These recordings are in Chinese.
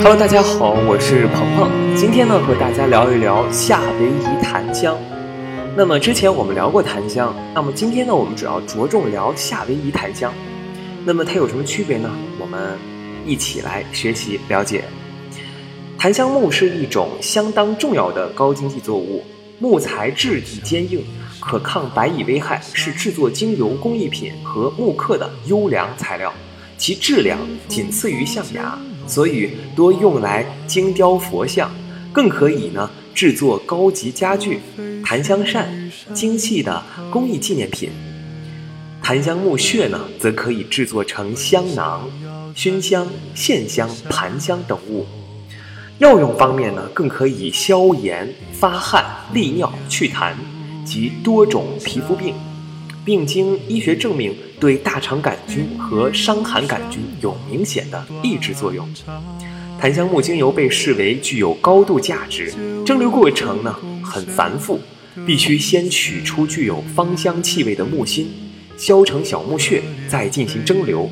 Hello，大家好，我是鹏鹏。今天呢，和大家聊一聊夏威夷檀香。那么之前我们聊过檀香，那么今天呢，我们主要着重聊夏威夷檀香。那么它有什么区别呢？我们一起来学习了解。檀香木是一种相当重要的高经济作物，木材质地坚硬，可抗白蚁危害，是制作精油工艺品和木刻的优良材料，其质量仅次于象牙。所以多用来精雕佛像，更可以呢制作高级家具、檀香扇、精细的工艺纪念品。檀香木屑呢，则可以制作成香囊、熏香、线香、盘香等物。药用方面呢，更可以消炎、发汗、利尿、祛痰及多种皮肤病。并经医学证明，对大肠杆菌和伤寒杆菌有明显的抑制作用。檀香木精油被视为具有高度价值，蒸馏过程呢很繁复，必须先取出具有芳香气味的木心，削成小木屑，再进行蒸馏。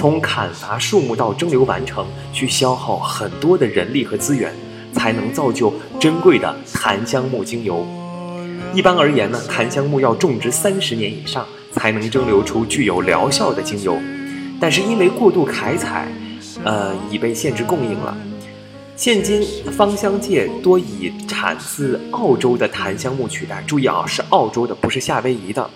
从砍伐树木到蒸馏完成，需消耗很多的人力和资源，才能造就珍贵的檀香木精油。一般而言呢，檀香木要种植三十年以上才能蒸馏出具有疗效的精油，但是因为过度开采，呃，已被限制供应了。现今芳香界多以产自澳洲的檀香木取代，注意啊，是澳洲的，不是夏威夷的。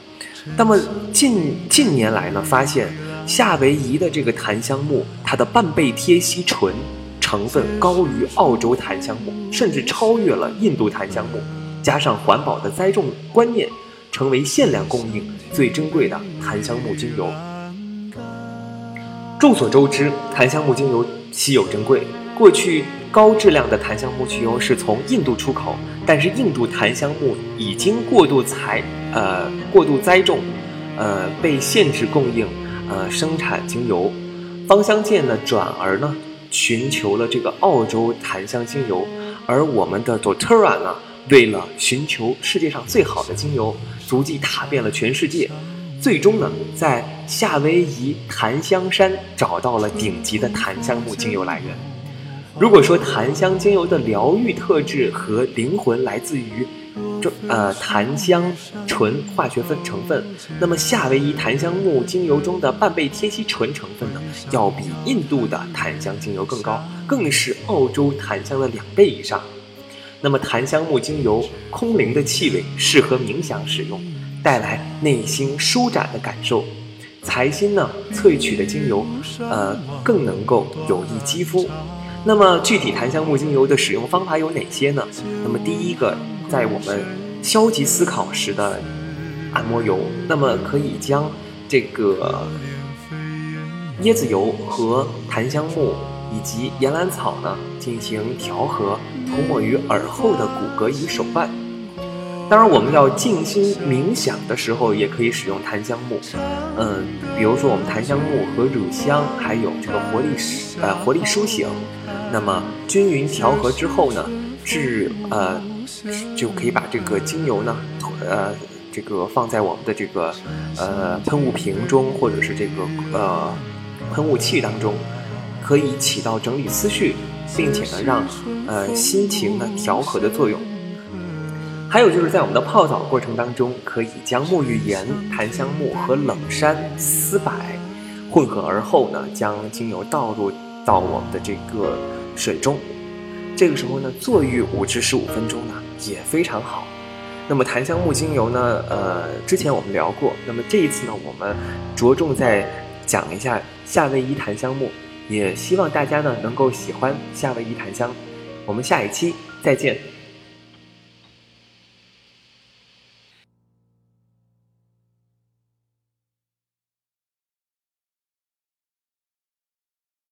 那么近近年来呢，发现夏威夷的这个檀香木，它的半倍萜烯醇成分高于澳洲檀香木，甚至超越了印度檀香木。加上环保的栽种观念，成为限量供应最珍贵的檀香木精油。众所周知，檀香木精油稀有珍贵。过去高质量的檀香木精油是从印度出口，但是印度檀香木已经过度采呃过度栽种，呃被限制供应呃生产精油。芳香界呢转而呢寻求了这个澳洲檀香精油，而我们的 Dotera 呢。为了寻求世界上最好的精油，足迹踏遍了全世界，最终呢，在夏威夷檀香山找到了顶级的檀香木精油来源。如果说檀香精油的疗愈特质和灵魂来自于这呃檀香醇化学分成分，那么夏威夷檀香木精油中的半倍天烯醇成分呢，要比印度的檀香精油更高，更是澳洲檀香的两倍以上。那么檀香木精油空灵的气味适合冥想使用，带来内心舒展的感受。财心呢萃取的精油，呃更能够有益肌肤。那么具体檀香木精油的使用方法有哪些呢？那么第一个，在我们消极思考时的按摩油，那么可以将这个椰子油和檀香木。以及岩兰草呢，进行调和，涂抹于耳后的骨骼与手腕。当然，我们要静心冥想的时候，也可以使用檀香木。嗯，比如说我们檀香木和乳香，还有这个活力呃活力舒醒，那么均匀调和之后呢，是呃就可以把这个精油呢，呃这个放在我们的这个呃喷雾瓶中，或者是这个呃喷雾器当中。可以起到整理思绪，并且呢，让呃心情呢调和的作用。还有就是在我们的泡澡过程当中，可以将沐浴盐、檀香木和冷杉、丝柏混合而后呢，将精油倒入到我们的这个水中。这个时候呢，坐浴五至十五分钟呢，也非常好。那么檀香木精油呢，呃，之前我们聊过，那么这一次呢，我们着重在讲一下夏威夷檀香木。也希望大家呢能够喜欢夏威夷檀香，我们下一期再见。